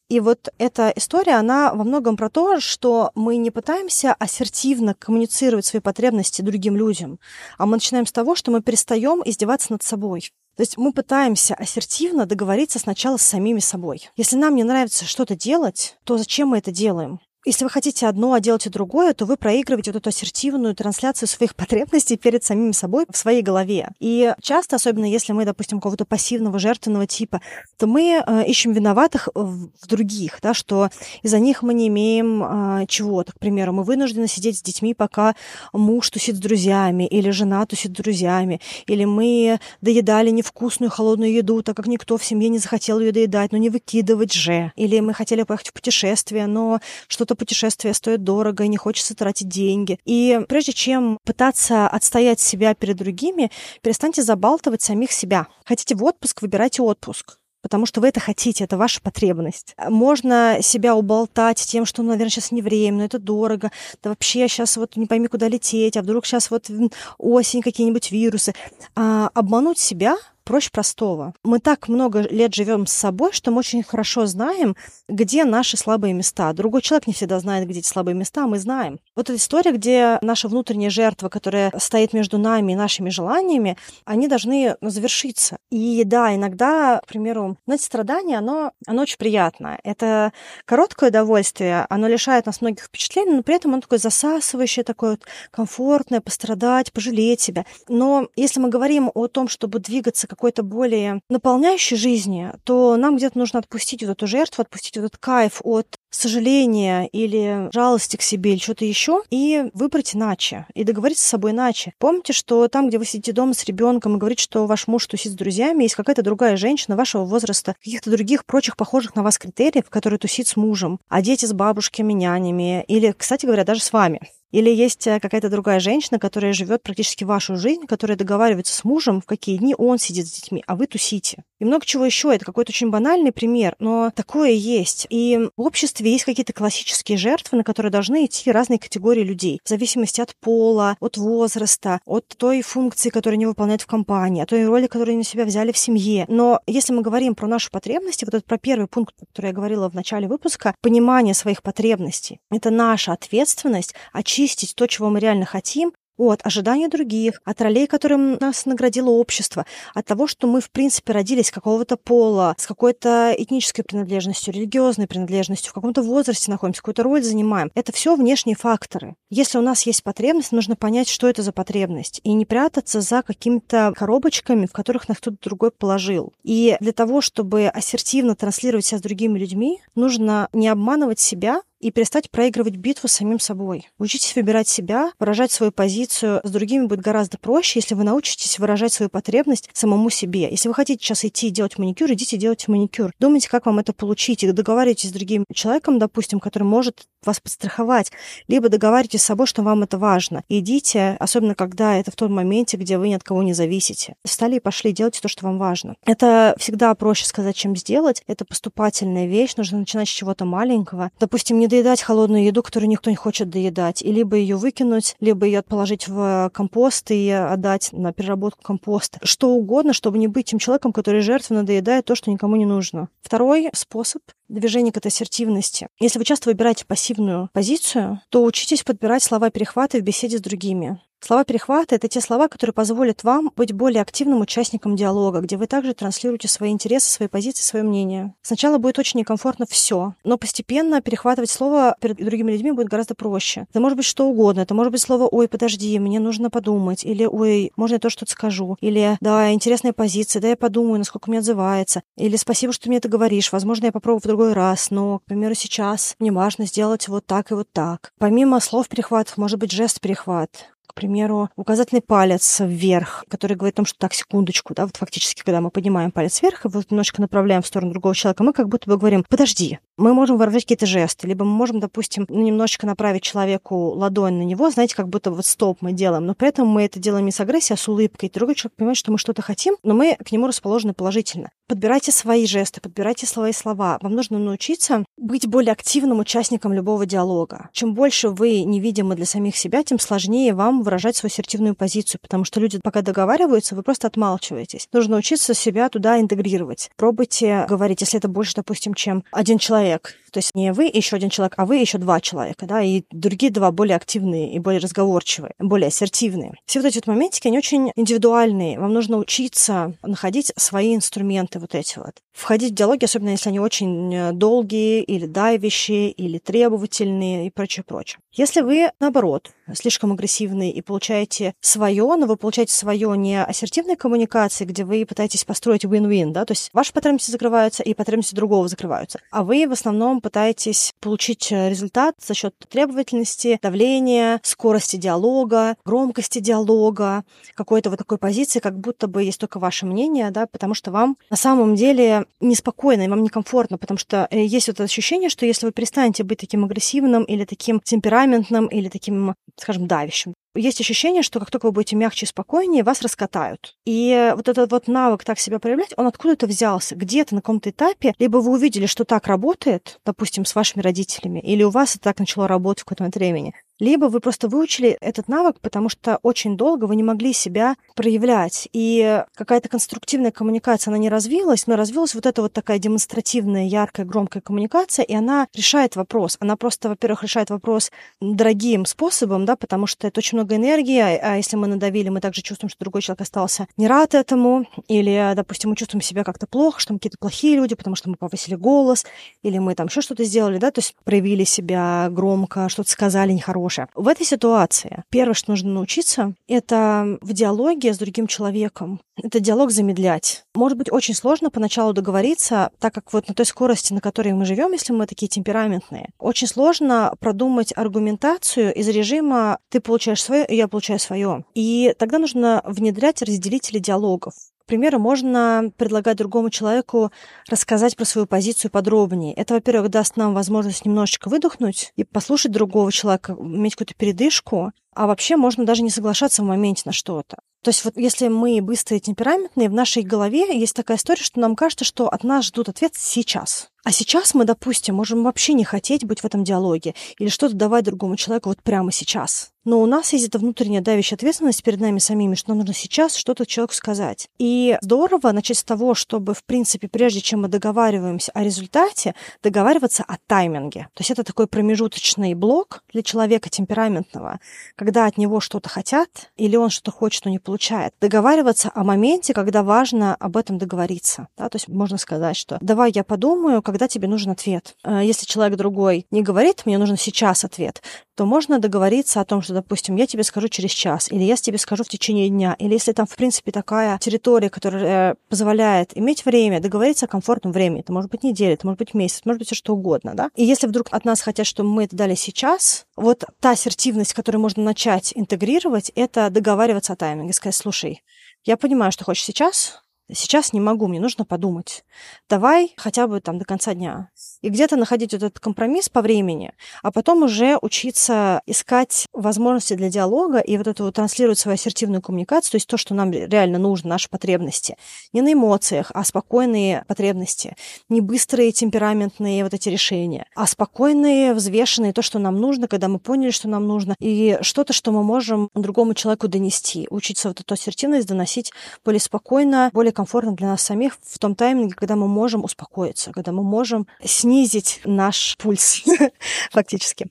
И вот эта история, она во многом про то, что мы не пытаемся ассертивно коммуницировать свои потребности другим людям, а мы начинаем с того, что мы перестаем издеваться над собой. То есть мы пытаемся ассертивно договориться сначала с самими собой. Если нам не нравится что-то делать, то зачем мы это делаем? Если вы хотите одно, а делаете другое, то вы проигрываете вот эту ассертивную трансляцию своих потребностей перед самим собой в своей голове. И часто, особенно если мы, допустим, какого-то пассивного, жертвенного типа, то мы э, ищем виноватых в, в других, да, что из-за них мы не имеем э, чего-то. К примеру, мы вынуждены сидеть с детьми, пока муж тусит с друзьями, или жена тусит с друзьями, или мы доедали невкусную холодную еду, так как никто в семье не захотел ее доедать, но не выкидывать же. Или мы хотели поехать в путешествие, но что-то путешествие стоит дорого, и не хочется тратить деньги. И прежде чем пытаться отстоять себя перед другими, перестаньте забалтывать самих себя. Хотите в отпуск, выбирайте отпуск потому что вы это хотите, это ваша потребность. Можно себя уболтать тем, что, ну, наверное, сейчас не время, но это дорого, да вообще сейчас вот не пойми, куда лететь, а вдруг сейчас вот осень, какие-нибудь вирусы. А обмануть себя проще простого. Мы так много лет живем с собой, что мы очень хорошо знаем, где наши слабые места. Другой человек не всегда знает, где эти слабые места, а мы знаем. Вот эта история, где наша внутренняя жертва, которая стоит между нами и нашими желаниями, они должны завершиться. И да, иногда, к примеру, знаете, страдание, оно, оно очень приятное. Это короткое удовольствие, оно лишает нас многих впечатлений, но при этом оно такое засасывающее, такое вот комфортное, пострадать, пожалеть себя. Но если мы говорим о том, чтобы двигаться какой-то более наполняющей жизни, то нам где-то нужно отпустить вот эту жертву, отпустить вот этот кайф от сожаления или жалости к себе или что-то еще и выбрать иначе и договориться с собой иначе. Помните, что там, где вы сидите дома с ребенком и говорите, что ваш муж тусит с друзьями, есть какая-то другая женщина вашего возраста, каких-то других прочих похожих на вас критериев, которые тусит с мужем, а дети с бабушками, нянями или, кстати говоря, даже с вами. Или есть э, какая-то другая женщина, которая живет практически вашу жизнь, которая договаривается с мужем, в какие дни он сидит с детьми, а вы тусите. И много чего еще. Это какой-то очень банальный пример, но такое есть. И в обществе есть какие-то классические жертвы, на которые должны идти разные категории людей. В зависимости от пола, от возраста, от той функции, которую они выполняют в компании, от той роли, которую они на себя взяли в семье. Но если мы говорим про наши потребности, вот этот про первый пункт, который я говорила в начале выпуска, понимание своих потребностей. Это наша ответственность очистить то, чего мы реально хотим, от ожидания других, от ролей, которым нас наградило общество, от того, что мы, в принципе, родились какого-то пола, с какой-то этнической принадлежностью, религиозной принадлежностью, в каком-то возрасте находимся, какую-то роль занимаем. Это все внешние факторы. Если у нас есть потребность, нужно понять, что это за потребность, и не прятаться за какими-то коробочками, в которых нас кто-то другой положил. И для того, чтобы ассертивно транслировать себя с другими людьми, нужно не обманывать себя, и перестать проигрывать битву с самим собой. Учитесь выбирать себя, выражать свою позицию. С другими будет гораздо проще, если вы научитесь выражать свою потребность самому себе. Если вы хотите сейчас идти и делать маникюр, идите делать маникюр. Думайте, как вам это получить. И договаривайтесь с другим человеком, допустим, который может вас подстраховать. Либо договаривайтесь с собой, что вам это важно. идите, особенно когда это в том моменте, где вы ни от кого не зависите. Встали и пошли, делайте то, что вам важно. Это всегда проще сказать, чем сделать. Это поступательная вещь. Нужно начинать с чего-то маленького. Допустим, не доедать холодную еду, которую никто не хочет доедать, и либо ее выкинуть, либо ее положить в компост и отдать на переработку компоста. Что угодно, чтобы не быть тем человеком, который жертвенно доедает то, что никому не нужно. Второй способ движение к этой ассертивности. Если вы часто выбираете пассивную позицию, то учитесь подбирать слова перехвата в беседе с другими. Слова перехвата — это те слова, которые позволят вам быть более активным участником диалога, где вы также транслируете свои интересы, свои позиции, свое мнение. Сначала будет очень некомфортно все, но постепенно перехватывать слово перед другими людьми будет гораздо проще. Это может быть что угодно. Это может быть слово «Ой, подожди, мне нужно подумать», или «Ой, можно я то что-то скажу», или «Да, интересная позиция, да я подумаю, насколько мне отзывается», или «Спасибо, что ты мне это говоришь, возможно, я попробую в другой раз, но, к примеру, сейчас мне важно сделать вот так и вот так». Помимо слов перехватов может быть жест-перехват к примеру, указательный палец вверх, который говорит о том, что так, секундочку, да, вот фактически, когда мы поднимаем палец вверх и вот немножко направляем в сторону другого человека, мы как будто бы говорим, подожди, мы можем выражать какие-то жесты, либо мы можем, допустим, немножечко направить человеку ладонь на него, знаете, как будто вот стоп мы делаем, но при этом мы это делаем не с агрессией, а с улыбкой. Другой человек понимает, что мы что-то хотим, но мы к нему расположены положительно. Подбирайте свои жесты, подбирайте свои слова. Вам нужно научиться быть более активным участником любого диалога. Чем больше вы невидимы для самих себя, тем сложнее вам выражать свою ассертивную позицию, потому что люди пока договариваются, вы просто отмалчиваетесь. Нужно учиться себя туда интегрировать. Пробуйте говорить, если это больше, допустим, чем один человек, То есть не вы еще один человек, а вы еще два человека, да, и другие два более активные и более разговорчивые, более ассертивные. Все вот эти вот моментики, они очень индивидуальные. Вам нужно учиться находить свои инструменты вот эти вот. Входить в диалоги, особенно если они очень э, долгие или давящие, или требовательные и прочее, прочее. Если вы, наоборот, слишком агрессивный и получаете свое, но вы получаете свое не ассертивной коммуникации, где вы пытаетесь построить win-win, да, то есть ваши потребности закрываются и потребности другого закрываются, а вы в основном пытаетесь получить э, результат за счет требовательности, давления, скорости диалога, громкости диалога, какой-то вот такой позиции, как будто бы есть только ваше мнение, да, потому что вам на самом деле неспокойно и вам некомфортно, потому что э, есть вот это ощущение, что если вы перестанете быть таким агрессивным или таким темпераментным или таким скажем, давящим. Есть ощущение, что как только вы будете мягче и спокойнее, вас раскатают. И вот этот вот навык так себя проявлять, он откуда-то взялся. Где-то на каком-то этапе, либо вы увидели, что так работает, допустим, с вашими родителями, или у вас это так начало работать в какой-то момент времени, либо вы просто выучили этот навык, потому что очень долго вы не могли себя проявлять. И какая-то конструктивная коммуникация, она не развилась, но развилась вот эта вот такая демонстративная, яркая, громкая коммуникация, и она решает вопрос. Она просто, во-первых, решает вопрос дорогим способом, да, потому что это очень много энергии, а если мы надавили, мы также чувствуем, что другой человек остался не рад этому, или, допустим, мы чувствуем себя как-то плохо, что мы какие-то плохие люди, потому что мы повысили голос, или мы там еще что-то сделали, да, то есть проявили себя громко, что-то сказали нехорошее, хорошее. В этой ситуации первое, что нужно научиться, это в диалоге с другим человеком. Это диалог замедлять. Может быть, очень сложно поначалу договориться, так как вот на той скорости, на которой мы живем, если мы такие темпераментные, очень сложно продумать аргументацию из режима «ты получаешь свое, я получаю свое». И тогда нужно внедрять разделители диалогов примеру, можно предлагать другому человеку рассказать про свою позицию подробнее. Это, во-первых, даст нам возможность немножечко выдохнуть и послушать другого человека, иметь какую-то передышку, а вообще можно даже не соглашаться в моменте на что-то. То есть вот если мы быстрые и темпераментные, в нашей голове есть такая история, что нам кажется, что от нас ждут ответ сейчас. А сейчас мы, допустим, можем вообще не хотеть быть в этом диалоге или что-то давать другому человеку вот прямо сейчас. Но у нас есть эта внутренняя давящая ответственность перед нами самими, что нужно сейчас что-то человеку сказать. И здорово начать с того, чтобы, в принципе, прежде чем мы договариваемся о результате, договариваться о тайминге. То есть это такой промежуточный блок для человека темпераментного, когда от него что-то хотят или он что-то хочет, но не получает. Договариваться о моменте, когда важно об этом договориться. Да? То есть можно сказать, что давай я подумаю, когда тебе нужен ответ. Э, если человек другой не говорит, мне нужен сейчас ответ, то можно договориться о том, что, допустим, я тебе скажу через час, или я тебе скажу в течение дня, или если там, в принципе, такая территория, которая позволяет иметь время, договориться о комфортном времени. Это может быть неделя, это может быть месяц, может быть все что угодно, да? И если вдруг от нас хотят, чтобы мы это дали сейчас, вот та ассертивность, которую можно начать интегрировать, это договариваться о тайминге, сказать, слушай, я понимаю, что хочешь сейчас, сейчас не могу, мне нужно подумать. Давай хотя бы там до конца дня. И где-то находить вот этот компромисс по времени, а потом уже учиться искать возможности для диалога и вот это вот транслировать свою ассертивную коммуникацию, то есть то, что нам реально нужно, наши потребности. Не на эмоциях, а спокойные потребности. Не быстрые темпераментные вот эти решения, а спокойные, взвешенные, то, что нам нужно, когда мы поняли, что нам нужно, и что-то, что мы можем другому человеку донести. Учиться вот эту ассертивность доносить более спокойно, более комфортно для нас самих в том тайминге, когда мы можем успокоиться, когда мы можем снизить наш пульс фактически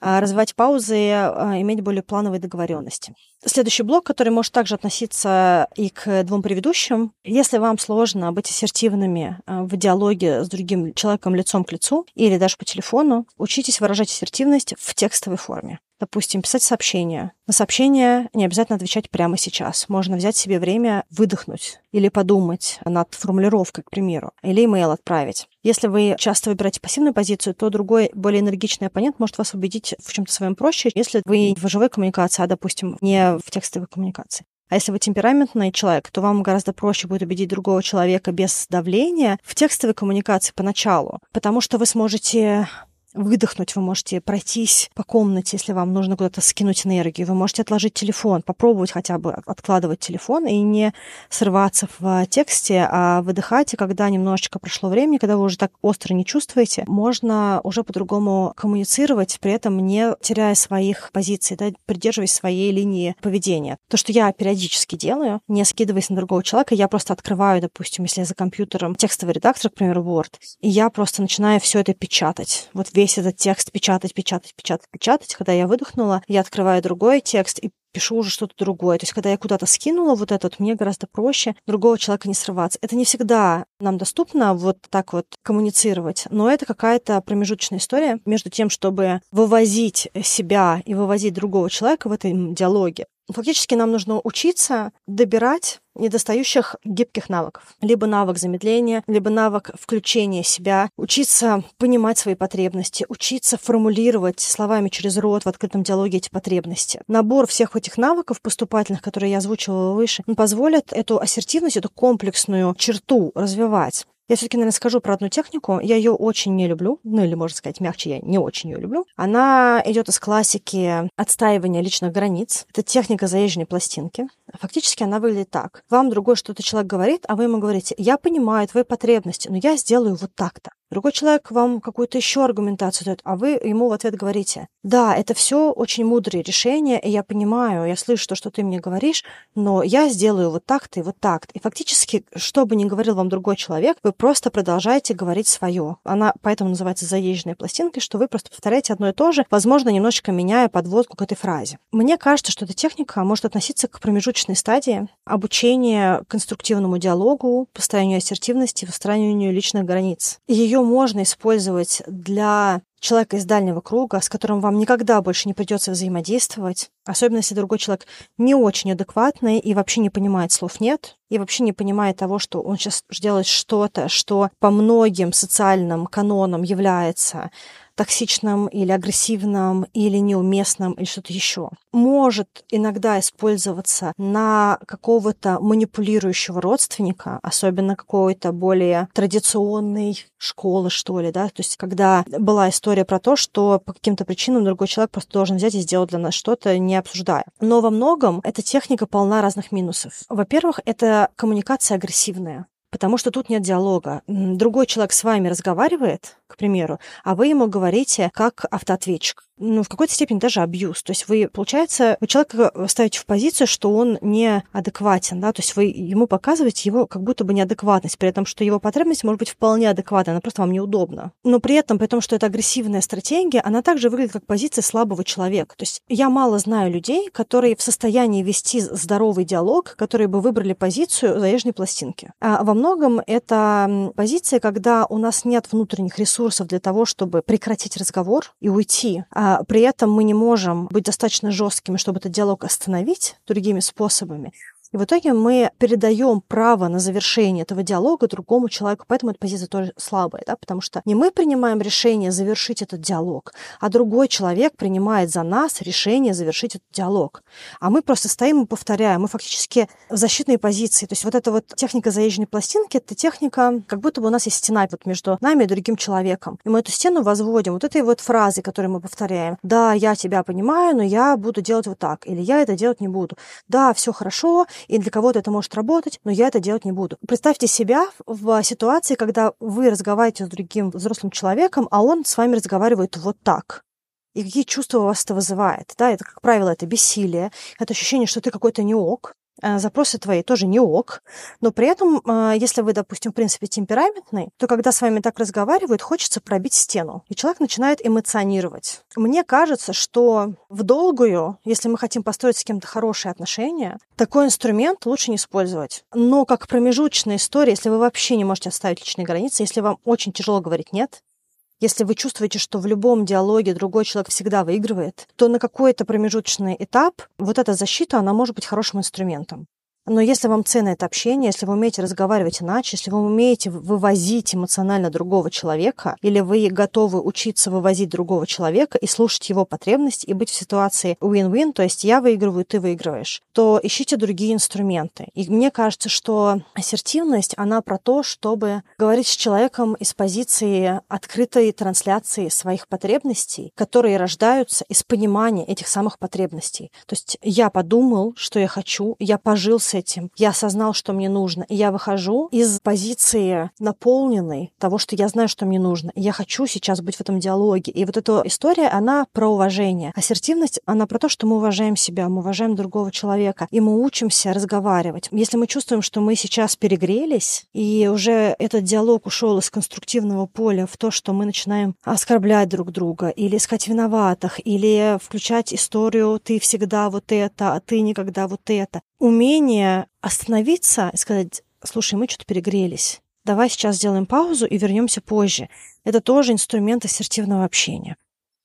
а, развивать паузы, а, иметь более плановые договоренности. Следующий блок, который может также относиться и к двум предыдущим. Если вам сложно быть ассертивными а, в диалоге с другим человеком лицом к лицу или даже по телефону, учитесь выражать ассертивность в текстовой форме. Допустим, писать сообщение. На сообщение не обязательно отвечать прямо сейчас. Можно взять себе время выдохнуть или подумать над формулировкой, к примеру, или имейл отправить. Если вы часто выбираете пассивную позицию, то другой, более энергичный оппонент может вас убедить в чем-то своем проще, если вы в живой коммуникации, а, допустим, не в текстовой коммуникации. А если вы темпераментный человек, то вам гораздо проще будет убедить другого человека без давления в текстовой коммуникации поначалу, потому что вы сможете выдохнуть, вы можете пройтись по комнате, если вам нужно куда-то скинуть энергию, вы можете отложить телефон, попробовать хотя бы откладывать телефон и не срываться в тексте, а выдыхать, и когда немножечко прошло времени, когда вы уже так остро не чувствуете, можно уже по-другому коммуницировать, при этом не теряя своих позиций, да, придерживаясь своей линии поведения. То, что я периодически делаю, не скидываясь на другого человека, я просто открываю, допустим, если я за компьютером текстовый редактор, к примеру, Word, и я просто начинаю все это печатать. Вот весь этот текст печатать, печатать, печатать, печатать. Когда я выдохнула, я открываю другой текст и пишу уже что-то другое. То есть, когда я куда-то скинула вот это, вот, мне гораздо проще другого человека не срываться. Это не всегда нам доступно вот так вот коммуницировать, но это какая-то промежуточная история между тем, чтобы вывозить себя и вывозить другого человека в этом диалоге. Фактически нам нужно учиться добирать недостающих гибких навыков. Либо навык замедления, либо навык включения себя, учиться понимать свои потребности, учиться формулировать словами через рот в открытом диалоге эти потребности. Набор всех этих навыков поступательных, которые я озвучивала выше, позволит эту ассертивность, эту комплексную черту развивать. Я все-таки, наверное, скажу про одну технику. Я ее очень не люблю. Ну, или, можно сказать, мягче, я не очень ее люблю. Она идет из классики отстаивания личных границ. Это техника заезженной пластинки. Фактически она выглядит так. Вам другой что-то человек говорит, а вы ему говорите, я понимаю твои потребности, но я сделаю вот так-то. Другой человек вам какую-то еще аргументацию дает, а вы ему в ответ говорите, да, это все очень мудрые решения, и я понимаю, я слышу то, что ты мне говоришь, но я сделаю вот так-то и вот так-то. И фактически, что бы ни говорил вам другой человек, вы просто продолжаете говорить свое. Она поэтому называется заезженной пластинкой, что вы просто повторяете одно и то же, возможно, немножечко меняя подводку к этой фразе. Мне кажется, что эта техника может относиться к промежуточной стадии обучения конструктивному диалогу, постоянию ассертивности, выстраиванию личных границ. Ее можно использовать для человека из дальнего круга, с которым вам никогда больше не придется взаимодействовать, особенно если другой человек не очень адекватный и вообще не понимает слов «нет», и вообще не понимает того, что он сейчас делает что-то, что по многим социальным канонам является токсичным или агрессивным или неуместным или что-то еще. Может иногда использоваться на какого-то манипулирующего родственника, особенно какой-то более традиционной школы, что ли, да, то есть когда была история про то, что по каким-то причинам другой человек просто должен взять и сделать для нас что-то, не обсуждая. Но во многом эта техника полна разных минусов. Во-первых, это коммуникация агрессивная потому что тут нет диалога. Другой человек с вами разговаривает, к примеру, а вы ему говорите как автоответчик ну, в какой-то степени даже абьюз. То есть вы, получается, вы человека ставите в позицию, что он неадекватен, да, то есть вы ему показываете его как будто бы неадекватность, при этом, что его потребность может быть вполне адекватна, она просто вам неудобна. Но при этом, при том, что это агрессивная стратегия, она также выглядит как позиция слабого человека. То есть я мало знаю людей, которые в состоянии вести здоровый диалог, которые бы выбрали позицию заезженной пластинки. А во многом это позиция, когда у нас нет внутренних ресурсов для того, чтобы прекратить разговор и уйти, а при этом мы не можем быть достаточно жесткими, чтобы этот диалог остановить другими способами. И в итоге мы передаем право на завершение этого диалога другому человеку, поэтому эта позиция тоже слабая, да, потому что не мы принимаем решение завершить этот диалог, а другой человек принимает за нас решение завершить этот диалог. А мы просто стоим и повторяем, мы фактически в защитной позиции. То есть вот эта вот техника заезженной пластинки, это техника, как будто бы у нас есть стена вот между нами и другим человеком. И мы эту стену возводим вот этой вот фразой, которую мы повторяем. Да, я тебя понимаю, но я буду делать вот так. Или я это делать не буду. Да, все хорошо, и для кого-то это может работать, но я это делать не буду. Представьте себя в ситуации, когда вы разговариваете с другим взрослым человеком, а он с вами разговаривает вот так и какие чувства у вас это вызывает. Да, это, как правило, это бессилие, это ощущение, что ты какой-то не ок, Э, запросы твои тоже не ок, но при этом, э, если вы, допустим, в принципе, темпераментный, то когда с вами так разговаривают, хочется пробить стену, и человек начинает эмоционировать. Мне кажется, что в долгую, если мы хотим построить с кем-то хорошие отношения, такой инструмент лучше не использовать. Но как промежуточная история, если вы вообще не можете оставить личные границы, если вам очень тяжело говорить «нет», если вы чувствуете, что в любом диалоге другой человек всегда выигрывает, то на какой-то промежуточный этап вот эта защита, она может быть хорошим инструментом. Но если вам ценно это общение, если вы умеете разговаривать иначе, если вы умеете вывозить эмоционально другого человека, или вы готовы учиться вывозить другого человека и слушать его потребности и быть в ситуации win-win, то есть я выигрываю, ты выигрываешь, то ищите другие инструменты. И мне кажется, что ассертивность, она про то, чтобы говорить с человеком из позиции открытой трансляции своих потребностей, которые рождаются из понимания этих самых потребностей. То есть я подумал, что я хочу, я пожил этим, я осознал, что мне нужно, и я выхожу из позиции наполненной того, что я знаю, что мне нужно. И я хочу сейчас быть в этом диалоге. И вот эта история, она про уважение. Ассертивность, она про то, что мы уважаем себя, мы уважаем другого человека, и мы учимся разговаривать. Если мы чувствуем, что мы сейчас перегрелись, и уже этот диалог ушел из конструктивного поля в то, что мы начинаем оскорблять друг друга, или искать виноватых, или включать историю «ты всегда вот это, а ты никогда вот это», умение остановиться и сказать, слушай, мы что-то перегрелись. Давай сейчас сделаем паузу и вернемся позже. Это тоже инструмент ассертивного общения.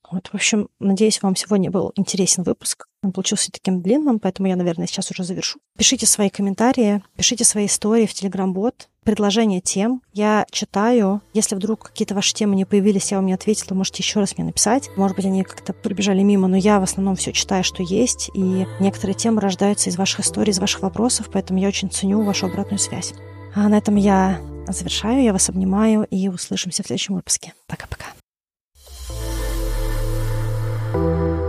Вот, в общем, надеюсь, вам сегодня был интересен выпуск. Он получился таким длинным, поэтому я, наверное, сейчас уже завершу. Пишите свои комментарии, пишите свои истории в Telegram-бот, предложения тем. Я читаю. Если вдруг какие-то ваши темы не появились, я вам не ответила, можете еще раз мне написать. Может быть, они как-то пробежали мимо, но я в основном все читаю, что есть. И некоторые темы рождаются из ваших историй, из ваших вопросов, поэтому я очень ценю вашу обратную связь. А на этом я завершаю. Я вас обнимаю и услышимся в следующем выпуске. Пока-пока. Thank you.